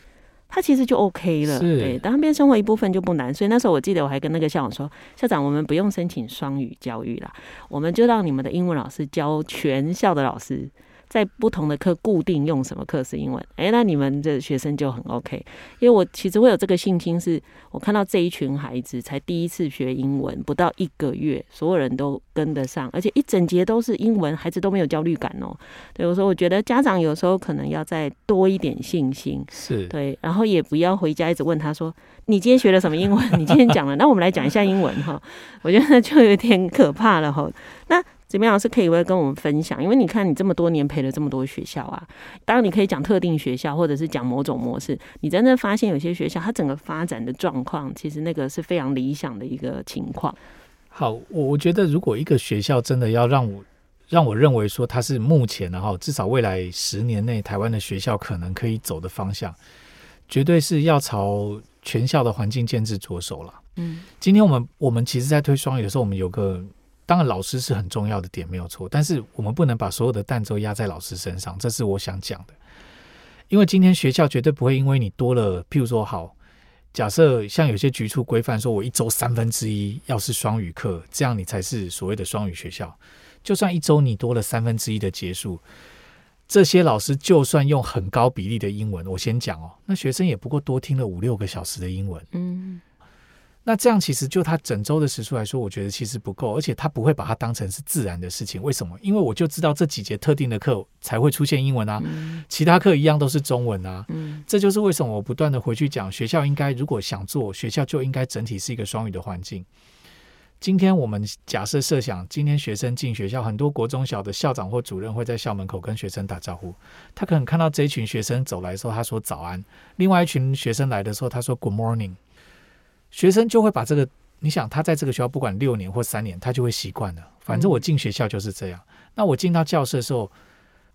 它其实就 OK 了。对，当它变成生活一部分就不难。所以那时候我记得我还跟那个校长说：“校长，我们不用申请双语教育啦，我们就让你们的英文老师教全校的老师。”在不同的课固定用什么课是英文？哎，那你们的学生就很 OK。因为我其实会有这个信心，是我看到这一群孩子才第一次学英文，不到一个月，所有人都跟得上，而且一整节都是英文，孩子都没有焦虑感哦。对，我说我觉得家长有时候可能要再多一点信心，是对，然后也不要回家一直问他说：“你今天学了什么英文？你今天讲了？”那我们来讲一下英文哈。我觉得就有点可怕了哈。那。子彬老师可以不会跟我们分享？因为你看，你这么多年陪了这么多学校啊，当然你可以讲特定学校，或者是讲某种模式。你真的发现有些学校，它整个发展的状况，其实那个是非常理想的一个情况。好，我我觉得如果一个学校真的要让我让我认为说它是目前的哈，至少未来十年内台湾的学校可能可以走的方向，绝对是要朝全校的环境建制着手了。嗯，今天我们我们其实在推双语的时候，我们有个。当然，老师是很重要的点，没有错。但是我们不能把所有的担子压在老师身上，这是我想讲的。因为今天学校绝对不会因为你多了，譬如说，好，假设像有些局处规范说，我一周三分之一要是双语课，这样你才是所谓的双语学校。就算一周你多了三分之一的节数，这些老师就算用很高比例的英文，我先讲哦，那学生也不过多听了五六个小时的英文。嗯。那这样其实就他整周的时数来说，我觉得其实不够，而且他不会把它当成是自然的事情。为什么？因为我就知道这几节特定的课才会出现英文啊，其他课一样都是中文啊。这就是为什么我不断的回去讲，学校应该如果想做，学校就应该整体是一个双语的环境。今天我们假设设想，今天学生进学校，很多国中小的校长或主任会在校门口跟学生打招呼。他可能看到这一群学生走来的时候，他说早安；另外一群学生来的时候，他说 Good morning。学生就会把这个，你想他在这个学校不管六年或三年，他就会习惯了。反正我进学校就是这样。嗯、那我进到教室的时候，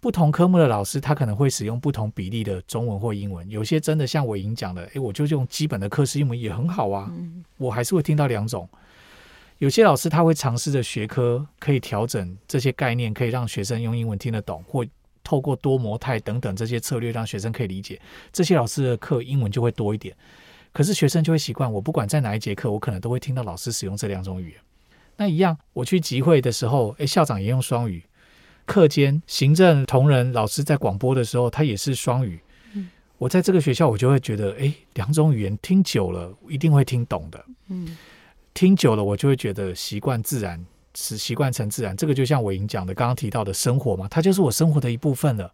不同科目的老师他可能会使用不同比例的中文或英文。有些真的像我已经讲的，诶，我就用基本的课时英文也很好啊。我还是会听到两种。有些老师他会尝试着学科可以调整这些概念，可以让学生用英文听得懂，或透过多模态等等这些策略让学生可以理解。这些老师的课英文就会多一点，可是学生就会习惯，我不管在哪一节课，我可能都会听到老师使用这两种语言。那一样，我去集会的时候，诶，校长也用双语，课间行政同仁老师在广播的时候，他也是双语。我在这个学校，我就会觉得，诶，两种语言听久了，一定会听懂的。嗯。听久了，我就会觉得习惯自然，是习惯成自然。这个就像我已经讲的，刚刚提到的生活嘛，它就是我生活的一部分了。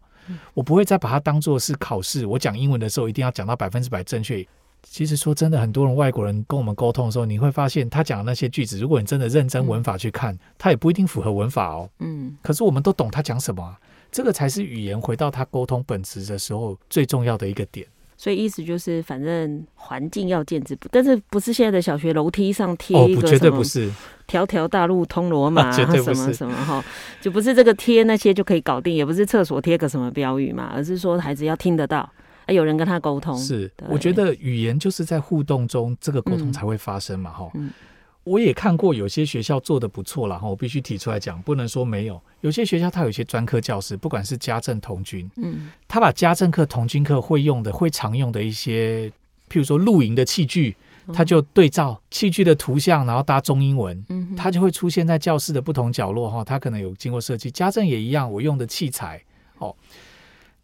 我不会再把它当做是考试。我讲英文的时候，一定要讲到百分之百正确。其实说真的，很多人外国人跟我们沟通的时候，你会发现他讲的那些句子，如果你真的认真文法去看，他也不一定符合文法哦。嗯。可是我们都懂他讲什么啊，这个才是语言回到他沟通本质的时候最重要的一个点。所以意思就是，反正环境要建制，但是不是现在的小学楼梯上贴一个什么“条条大路通罗马” 什么什么哈，就不是这个贴那些就可以搞定，也不是厕所贴个什么标语嘛，而是说孩子要听得到，有人跟他沟通。是，我觉得语言就是在互动中，这个沟通才会发生嘛，哈。嗯。我也看过有些学校做的不错了哈，我必须提出来讲，不能说没有。有些学校它有一些专科教师，不管是家政童军，嗯，他把家政课、童军课会用的、会常用的一些，譬如说露营的器具，他就对照器具的图像，然后搭中英文，嗯，它就会出现在教室的不同角落哈。他可能有经过设计，家政也一样，我用的器材哦。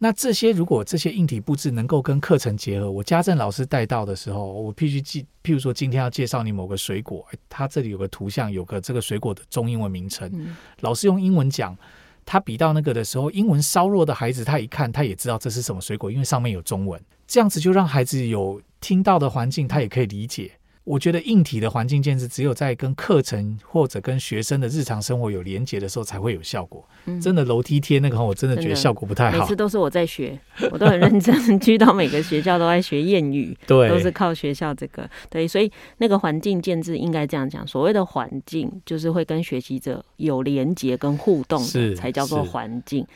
那这些如果这些硬体布置能够跟课程结合，我家政老师带到的时候，我必须记，譬如说今天要介绍你某个水果，它这里有个图像，有个这个水果的中英文名称，嗯、老师用英文讲，他比到那个的时候，英文稍弱的孩子他一看他也知道这是什么水果，因为上面有中文，这样子就让孩子有听到的环境，他也可以理解。我觉得硬体的环境建设，只有在跟课程或者跟学生的日常生活有连结的时候，才会有效果。嗯、真的楼梯贴那个，我真的觉得效果不太好。每次都是我在学，我都很认真，去到每个学校都在学谚语，对，都是靠学校这个。对，所以那个环境建设应该这样讲，所谓的环境，就是会跟学习者有连结跟互动的，才叫做环境。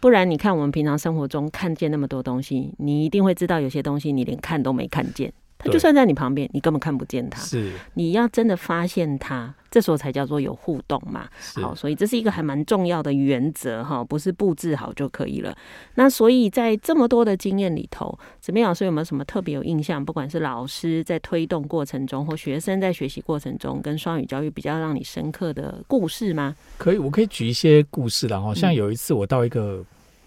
不然，你看我们平常生活中看见那么多东西，你一定会知道有些东西你连看都没看见。他就算在你旁边，你根本看不见他。是，你要真的发现他，这时候才叫做有互动嘛。好，所以这是一个还蛮重要的原则哈，不是布置好就可以了。那所以在这么多的经验里头，子明老师有没有什么特别有印象？不管是老师在推动过程中，或学生在学习过程中，跟双语教育比较让你深刻的故事吗？可以，我可以举一些故事了哈。像有一次我到一个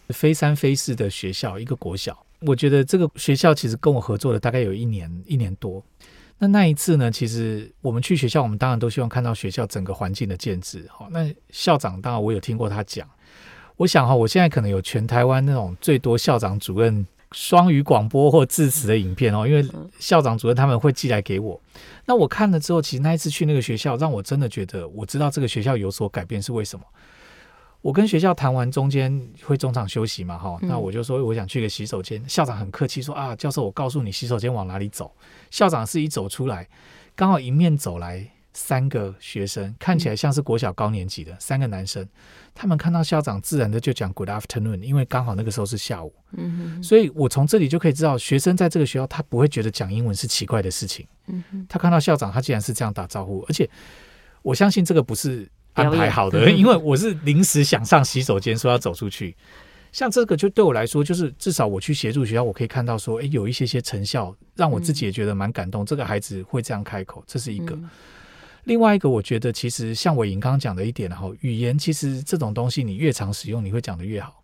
非三非四的学校，一个国小。我觉得这个学校其实跟我合作了大概有一年一年多。那那一次呢，其实我们去学校，我们当然都希望看到学校整个环境的建制。好，那校长当然我有听过他讲。我想哈，我现在可能有全台湾那种最多校长主任双语广播或致辞的影片哦，因为校长主任他们会寄来给我。那我看了之后，其实那一次去那个学校，让我真的觉得我知道这个学校有所改变是为什么。我跟学校谈完，中间会中场休息嘛？哈，那我就说我想去个洗手间。校长很客气说啊，教授，我告诉你洗手间往哪里走。校长是一走出来，刚好迎面走来三个学生，看起来像是国小高年级的三个男生。他们看到校长，自然的就讲 Good afternoon，因为刚好那个时候是下午。嗯，所以我从这里就可以知道，学生在这个学校他不会觉得讲英文是奇怪的事情。嗯，他看到校长，他竟然是这样打招呼，而且我相信这个不是。安排好的，因为我是临时想上洗手间，说要走出去。像这个，就对我来说，就是至少我去协助学校，我可以看到说，诶，有一些些成效，让我自己也觉得蛮感动。这个孩子会这样开口，这是一个。另外一个，我觉得其实像伟莹刚刚讲的一点，然后语言其实这种东西，你越常使用，你会讲的越好。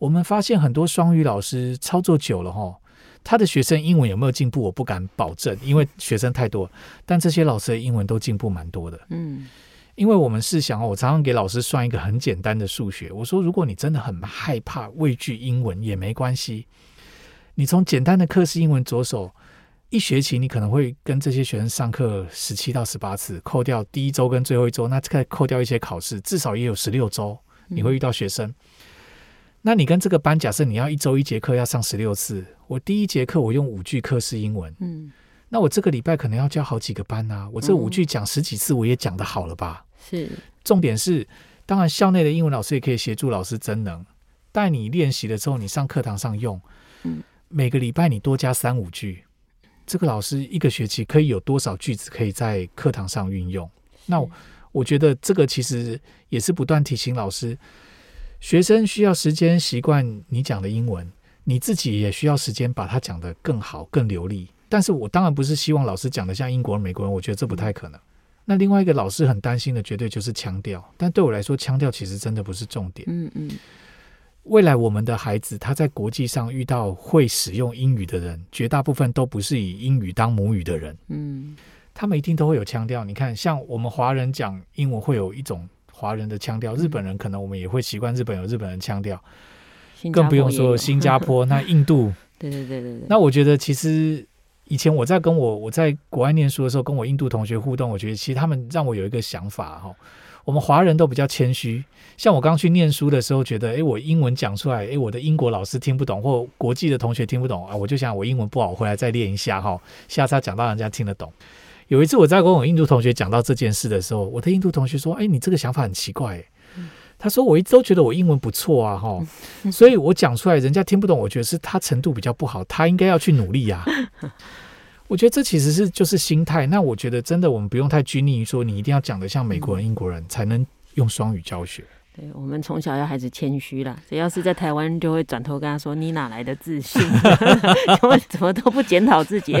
我们发现很多双语老师操作久了，哈，他的学生英文有没有进步，我不敢保证，因为学生太多。但这些老师的英文都进步蛮多的，嗯。因为我们是想，我常常给老师算一个很简单的数学。我说，如果你真的很害怕畏惧英文也没关系，你从简单的课式英文着手，一学期你可能会跟这些学生上课十七到十八次，扣掉第一周跟最后一周，那再扣掉一些考试，至少也有十六周你会遇到学生。嗯、那你跟这个班，假设你要一周一节课要上十六次，我第一节课我用五句课式英文，嗯，那我这个礼拜可能要教好几个班啊，我这五句讲十几次我也讲得好了吧？是，重点是，当然校内的英文老师也可以协助老师增能，带你练习的时候，你上课堂上用，嗯，每个礼拜你多加三五句。这个老师一个学期可以有多少句子可以在课堂上运用？那我，我觉得这个其实也是不断提醒老师，学生需要时间习惯你讲的英文，你自己也需要时间把它讲得更好、更流利。但是我当然不是希望老师讲的像英国人、美国人，我觉得这不太可能。那另外一个老师很担心的，绝对就是腔调。但对我来说，腔调其实真的不是重点。嗯嗯。未来我们的孩子，他在国际上遇到会使用英语的人，绝大部分都不是以英语当母语的人。嗯，他们一定都会有腔调。你看，像我们华人讲英文会有一种华人的腔调，日本人可能我们也会习惯日本有日本人腔调，更不用说新加坡、那印度。对对对对对。那我觉得，其实以前我在跟我我在国外念书的时候，跟我印度同学互动，我觉得其实他们让我有一个想法哈。我们华人都比较谦虚，像我刚去念书的时候，觉得诶，我英文讲出来，诶，我的英国老师听不懂，或国际的同学听不懂啊，我就想我英文不好，我回来再练一下哈，下次讲到人家听得懂。有一次我在跟我印度同学讲到这件事的时候，我的印度同学说：“诶，你这个想法很奇怪。”他说：“我一直都觉得我英文不错啊，哈，所以我讲出来人家听不懂，我觉得是他程度比较不好，他应该要去努力呀。”我觉得这其实是就是心态。那我觉得真的，我们不用太拘泥于说你一定要讲的像美国人、英国人才能用双语教学。对，我们从小要孩子谦虚啦，只要是在台湾，就会转头跟他说：“你哪来的自信？怎么怎么都不检讨自己？”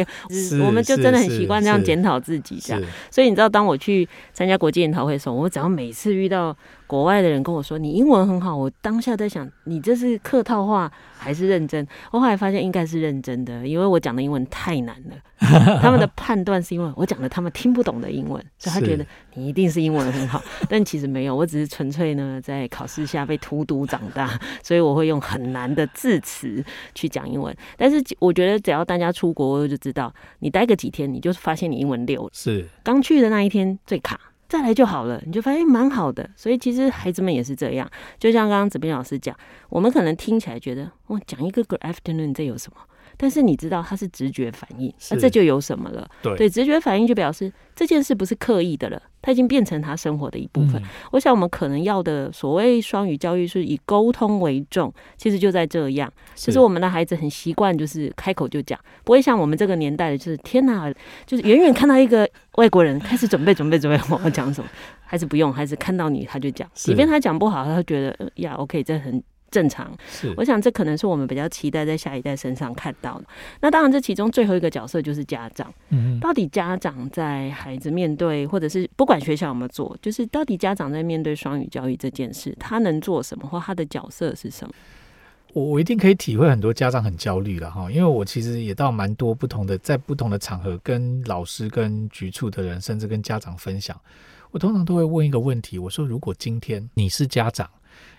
我们就真的很习惯这样检讨自己这样。所以你知道，当我去参加国际研讨会的时候，我只要每次遇到国外的人跟我说你英文很好，我当下在想，你这是客套话还是认真？我后来发现应该是认真的，因为我讲的英文太难了。他们的判断是因为我讲的他们听不懂的英文，所以他觉得你一定是英文很好。但其实没有，我只是纯粹呢在考试下被荼毒长大，所以我会用很难的字词去讲英文。但是我觉得只要大家出国，我就知道你待个几天，你就发现你英文溜了。是刚去的那一天最卡。再来就好了，你就发现蛮好的，所以其实孩子们也是这样。就像刚刚子斌老师讲，我们可能听起来觉得，哇，讲一个 Good afternoon，这有什么？但是你知道它是直觉反应，那这就有什么了？对，对，直觉反应就表示这件事不是刻意的了，它已经变成他生活的一部分。嗯、我想我们可能要的所谓双语教育是以沟通为重，其实就在这样，就是我们的孩子很习惯就是开口就讲，不会像我们这个年代的，就是天哪，就是远远看到一个外国人开始准备准备准备我要讲什么，还是不用，还是看到你他就讲，即便他讲不好，他会觉得呀，OK，这很。正常，是我想这可能是我们比较期待在下一代身上看到的。那当然，这其中最后一个角色就是家长。嗯，到底家长在孩子面对，或者是不管学校有没有做，就是到底家长在面对双语教育这件事，他能做什么，或他的角色是什么？我我一定可以体会很多家长很焦虑了哈，因为我其实也到蛮多不同的，在不同的场合跟老师、跟局处的人，甚至跟家长分享，我通常都会问一个问题：我说，如果今天你是家长，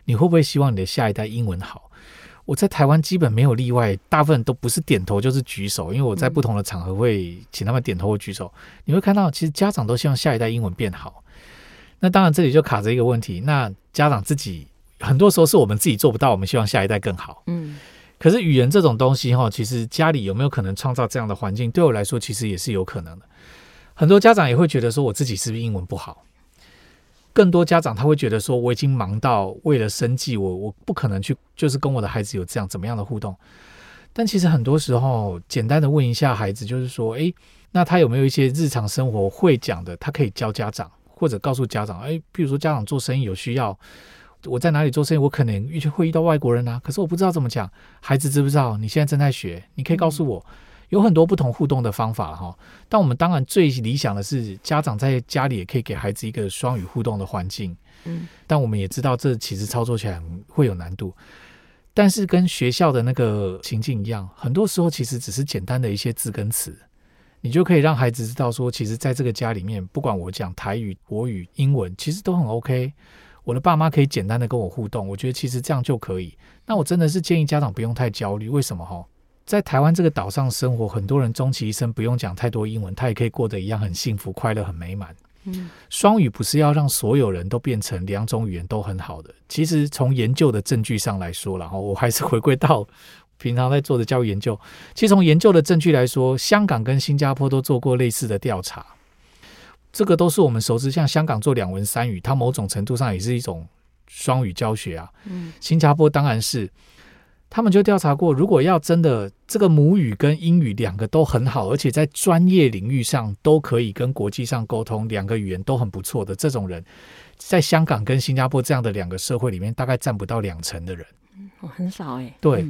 你会不会希望你的下一代英文好？我在台湾基本没有例外，大部分都不是点头就是举手，因为我在不同的场合会请他们点头或举手。你会看到，其实家长都希望下一代英文变好。那当然这里就卡着一个问题，那家长自己很多时候是我们自己做不到，我们希望下一代更好。嗯，可是语言这种东西哈，其实家里有没有可能创造这样的环境？对我来说，其实也是有可能的。很多家长也会觉得说，我自己是不是英文不好？更多家长他会觉得说，我已经忙到为了生计，我我不可能去就是跟我的孩子有这样怎么样的互动。但其实很多时候，简单的问一下孩子，就是说，诶，那他有没有一些日常生活会讲的，他可以教家长或者告诉家长，诶，比如说家长做生意有需要，我在哪里做生意，我可能遇会遇到外国人啊，可是我不知道怎么讲，孩子知不知道？你现在正在学，你可以告诉我。嗯有很多不同互动的方法哈，但我们当然最理想的是家长在家里也可以给孩子一个双语互动的环境。嗯，但我们也知道这其实操作起来会有难度。但是跟学校的那个情境一样，很多时候其实只是简单的一些字跟词，你就可以让孩子知道说，其实在这个家里面，不管我讲台语、国语、英文，其实都很 OK。我的爸妈可以简单的跟我互动，我觉得其实这样就可以。那我真的是建议家长不用太焦虑，为什么哈？在台湾这个岛上生活，很多人终其一生不用讲太多英文，他也可以过得一样很幸福、快乐、很美满。嗯，双语不是要让所有人都变成两种语言都很好的。其实从研究的证据上来说，然后我还是回归到平常在做的教育研究。其实从研究的证据来说，香港跟新加坡都做过类似的调查，这个都是我们熟知。像香港做两文三语，它某种程度上也是一种双语教学啊。嗯，新加坡当然是。他们就调查过，如果要真的这个母语跟英语两个都很好，而且在专业领域上都可以跟国际上沟通，两个语言都很不错的这种人，在香港跟新加坡这样的两个社会里面，大概占不到两成的人。哦，很少哎。对，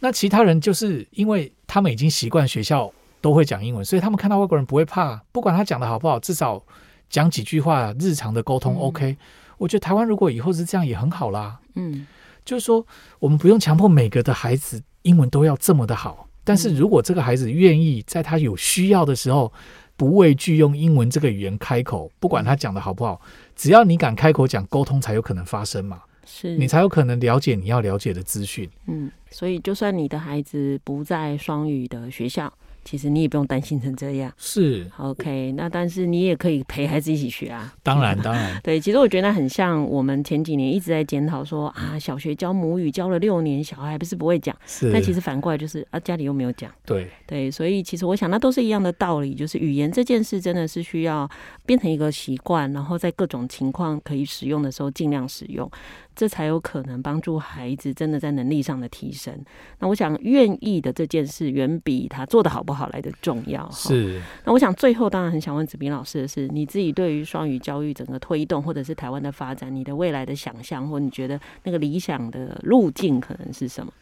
那其他人就是因为他们已经习惯学校都会讲英文，所以他们看到外国人不会怕，不管他讲的好不好，至少讲几句话，日常的沟通 OK。我觉得台湾如果以后是这样，也很好啦。嗯。就是说，我们不用强迫每个的孩子英文都要这么的好，但是如果这个孩子愿意在他有需要的时候，不畏惧用英文这个语言开口，不管他讲的好不好，只要你敢开口讲，沟通才有可能发生嘛，是你才有可能了解你要了解的资讯。嗯，所以就算你的孩子不在双语的学校。其实你也不用担心成这样，是 OK。那但是你也可以陪孩子一起学啊。当然，当然。对，其实我觉得很像我们前几年一直在检讨说啊，小学教母语教了六年，小孩还不是不会讲。是。但其实反过来就是啊，家里又没有讲。对对，所以其实我想那都是一样的道理，就是语言这件事真的是需要变成一个习惯，然后在各种情况可以使用的时候尽量使用。这才有可能帮助孩子真的在能力上的提升。那我想，愿意的这件事远比他做的好不好来的重要。是。那我想最后当然很想问子斌老师的是，你自己对于双语教育整个推动，或者是台湾的发展，你的未来的想象，或你觉得那个理想的路径可能是什么？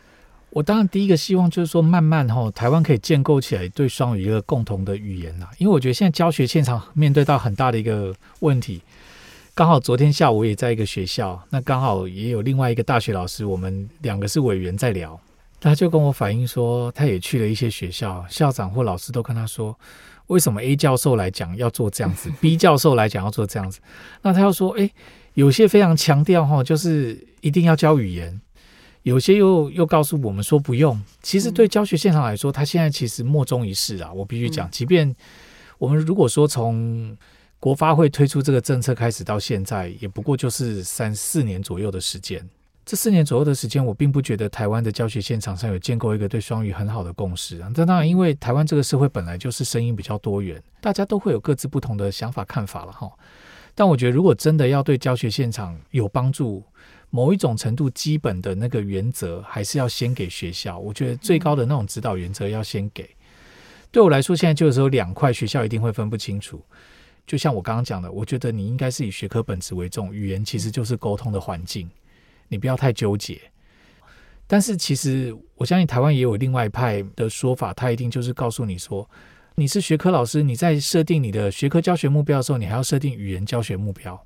我当然第一个希望就是说，慢慢哈，台湾可以建构起来对双语一个共同的语言呐。因为我觉得现在教学现场面对到很大的一个问题。刚好昨天下午也在一个学校，那刚好也有另外一个大学老师，我们两个是委员在聊，他就跟我反映说，他也去了一些学校，校长或老师都跟他说，为什么 A 教授来讲要做这样子，B 教授来讲要做这样子，那他又说，诶，有些非常强调哈，就是一定要教语言，有些又又告诉我们说不用。其实对教学现场来说，他现在其实莫衷一是啊，我必须讲，即便我们如果说从国发会推出这个政策开始到现在，也不过就是三四年左右的时间。这四年左右的时间，我并不觉得台湾的教学现场上有建构一个对双语很好的共识啊。这当然，因为台湾这个社会本来就是声音比较多元，大家都会有各自不同的想法看法了哈。但我觉得，如果真的要对教学现场有帮助，某一种程度基本的那个原则，还是要先给学校。我觉得最高的那种指导原则要先给。对我来说，现在就是有两块，学校一定会分不清楚。就像我刚刚讲的，我觉得你应该是以学科本质为重，语言其实就是沟通的环境，你不要太纠结。但是其实我相信台湾也有另外一派的说法，他一定就是告诉你说，你是学科老师，你在设定你的学科教学目标的时候，你还要设定语言教学目标。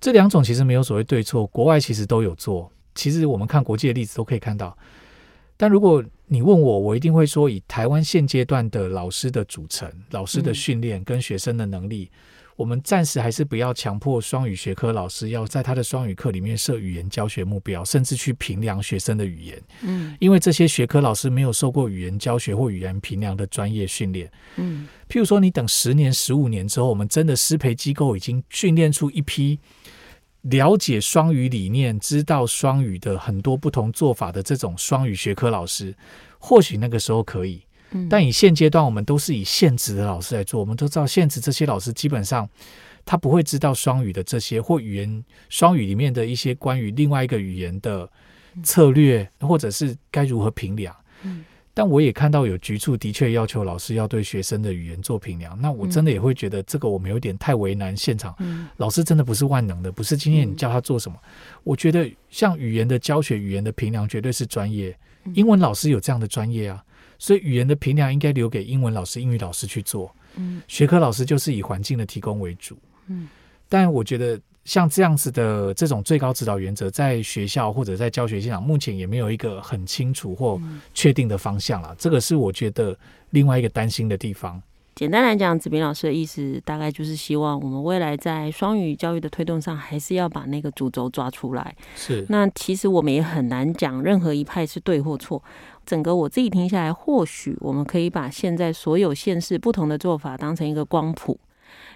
这两种其实没有所谓对错，国外其实都有做。其实我们看国际的例子都可以看到。但如果你问我，我一定会说，以台湾现阶段的老师的组成、老师的训练跟学生的能力。嗯我们暂时还是不要强迫双语学科老师要在他的双语课里面设语言教学目标，甚至去评量学生的语言。嗯，因为这些学科老师没有受过语言教学或语言评量的专业训练。嗯，譬如说，你等十年、十五年之后，我们真的师培机构已经训练出一批了解双语理念、知道双语的很多不同做法的这种双语学科老师，或许那个时候可以。但以现阶段，我们都是以现职的老师来做。我们都知道，现职这些老师基本上他不会知道双语的这些或语言双语里面的一些关于另外一个语言的策略，或者是该如何评量。但我也看到有局处的确要求老师要对学生的语言做评量。那我真的也会觉得这个我们有点太为难现场。老师真的不是万能的，不是今天你叫他做什么。我觉得像语言的教学、语言的评量绝对是专业。英文老师有这样的专业啊。所以语言的评量应该留给英文老师、英语老师去做。嗯，学科老师就是以环境的提供为主。嗯，但我觉得像这样子的这种最高指导原则，在学校或者在教学现场，目前也没有一个很清楚或确定的方向了。这个是我觉得另外一个担心的地方。简单来讲，子明老师的意思大概就是希望我们未来在双语教育的推动上，还是要把那个主轴抓出来。是。那其实我们也很难讲任何一派是对或错。整个我自己听下来，或许我们可以把现在所有县市不同的做法当成一个光谱，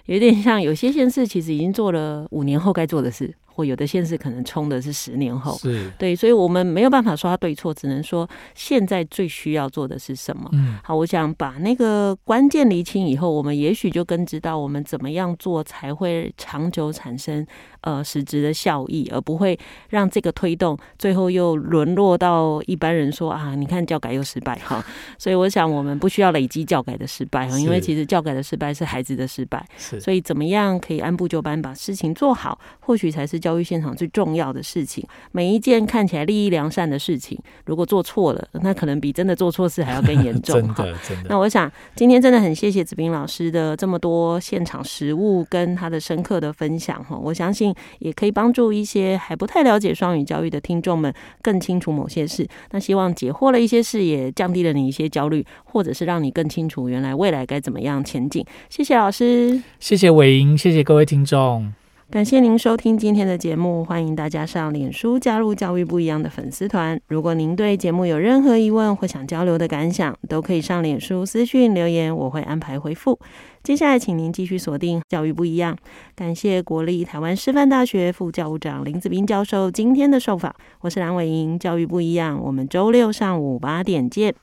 有点像有些县市其实已经做了五年后该做的事。或有的县市可能冲的是十年后，是对，所以我们没有办法说它对错，只能说现在最需要做的是什么。嗯，好，我想把那个关键厘清以后，我们也许就更知道我们怎么样做才会长久产生呃实质的效益，而不会让这个推动最后又沦落到一般人说啊，你看教改又失败哈。所以我想我们不需要累积教改的失败哈，因为其实教改的失败是孩子的失败。是，所以怎么样可以按部就班把事情做好，或许才是。教育现场最重要的事情，每一件看起来利益良善的事情，如果做错了，那可能比真的做错事还要更严 重。真的，真的。那我想今天真的很谢谢子斌老师的这么多现场实物跟他的深刻的分享哈，我相信也可以帮助一些还不太了解双语教育的听众们更清楚某些事。那希望解惑了一些事，也降低了你一些焦虑，或者是让你更清楚原来未来该怎么样前进。谢谢老师，谢谢伟英，谢谢各位听众。感谢您收听今天的节目，欢迎大家上脸书加入教育不一样的粉丝团。如果您对节目有任何疑问或想交流的感想，都可以上脸书私讯留言，我会安排回复。接下来，请您继续锁定教育不一样。感谢国立台湾师范大学副教务长林子斌教授今天的受访。我是蓝伟莹，教育不一样，我们周六上午八点见。